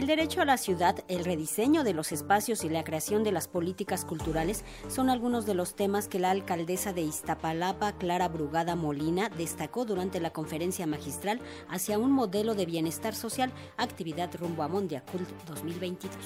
El derecho a la ciudad, el rediseño de los espacios y la creación de las políticas culturales son algunos de los temas que la alcaldesa de Iztapalapa, Clara Brugada Molina, destacó durante la conferencia magistral hacia un modelo de bienestar social, actividad rumbo a Mondiacult 2022.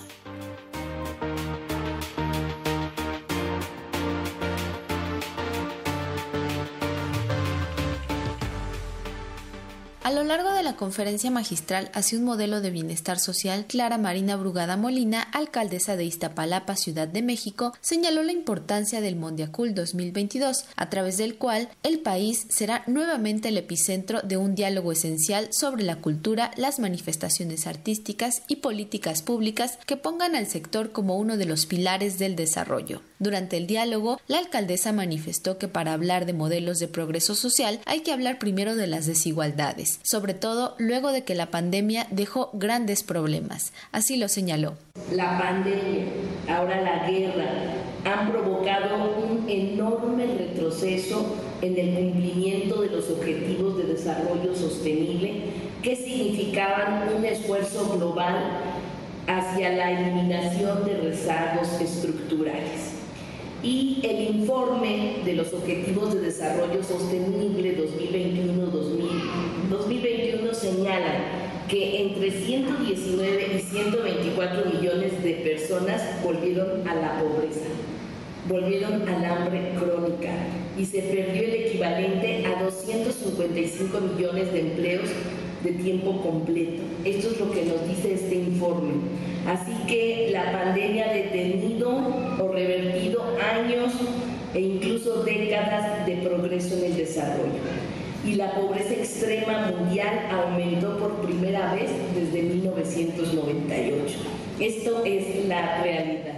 A lo largo de la conferencia magistral hacia un modelo de bienestar social, Clara Marina Brugada Molina, alcaldesa de Iztapalapa, Ciudad de México, señaló la importancia del Mondiacul 2022, a través del cual el país será nuevamente el epicentro de un diálogo esencial sobre la cultura, las manifestaciones artísticas y políticas públicas que pongan al sector como uno de los pilares del desarrollo. Durante el diálogo, la alcaldesa manifestó que para hablar de modelos de progreso social hay que hablar primero de las desigualdades, sobre todo luego de que la pandemia dejó grandes problemas. Así lo señaló. La pandemia, ahora la guerra, han provocado un enorme retroceso en el cumplimiento de los objetivos de desarrollo sostenible que significaban un esfuerzo global hacia la eliminación de rezagos estructurales y el informe de los Objetivos de Desarrollo Sostenible 2021-2021 que entre 119 y 124 millones de personas volvieron a la pobreza, volvieron al hambre crónica y se perdió el equivalente a 255 millones de empleos de tiempo completo. Esto es lo que nos dice este informe. Así que la pandemia ha detenido o revertido años e incluso décadas de progreso en el desarrollo. Y la pobreza extrema mundial aumentó por primera vez desde 1998. Esto es la realidad.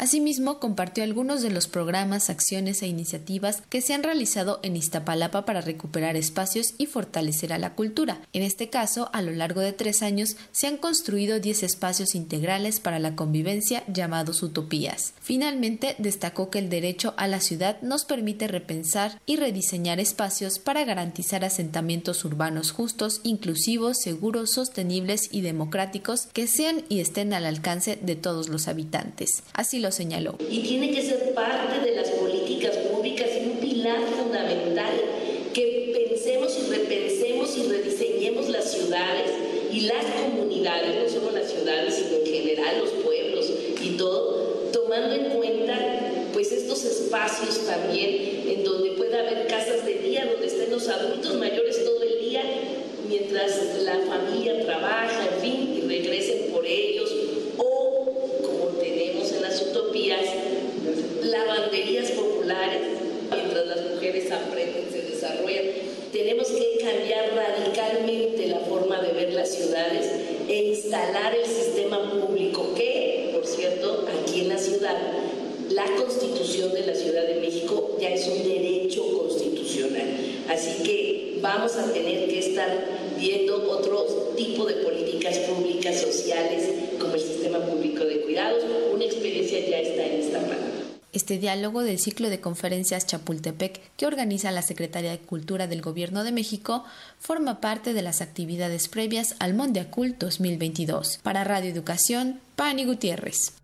Asimismo, compartió algunos de los programas, acciones e iniciativas que se han realizado en Iztapalapa para recuperar espacios y fortalecer a la cultura. En este caso, a lo largo de tres años, se han construido 10 espacios integrales para la convivencia llamados utopías. Finalmente, destacó que el derecho a la ciudad nos permite repensar y rediseñar espacios para garantizar asentamientos urbanos justos, inclusivos, seguros, sostenibles y democráticos que sean y estén al alcance de todos los habitantes. Así lo señaló. Y tiene que ser parte de las políticas públicas y un pilar fundamental que pensemos y repensemos y rediseñemos las ciudades y las comunidades, no solo las ciudades, sino en general los pueblos y todo, tomando en cuenta pues estos espacios también en donde pueda haber casas de día, donde estén los adultos mayores todo el día, mientras la familia trabaja, en fin, y regresen por ellos, lavanderías populares, mientras las mujeres aprenden, se desarrollan. Tenemos que cambiar radicalmente la forma de ver las ciudades e instalar el sistema público que, por cierto, aquí en la ciudad, la constitución de la Ciudad de México ya es un derecho constitucional. Así que vamos a tener que estar viendo otro tipo de políticas públicas sociales como el sistema público de cuidados. Una experiencia ya está en. Este diálogo del ciclo de conferencias Chapultepec que organiza la Secretaría de Cultura del Gobierno de México forma parte de las actividades previas al Mondiacult 2022. Para Radio Educación, Pani Gutiérrez.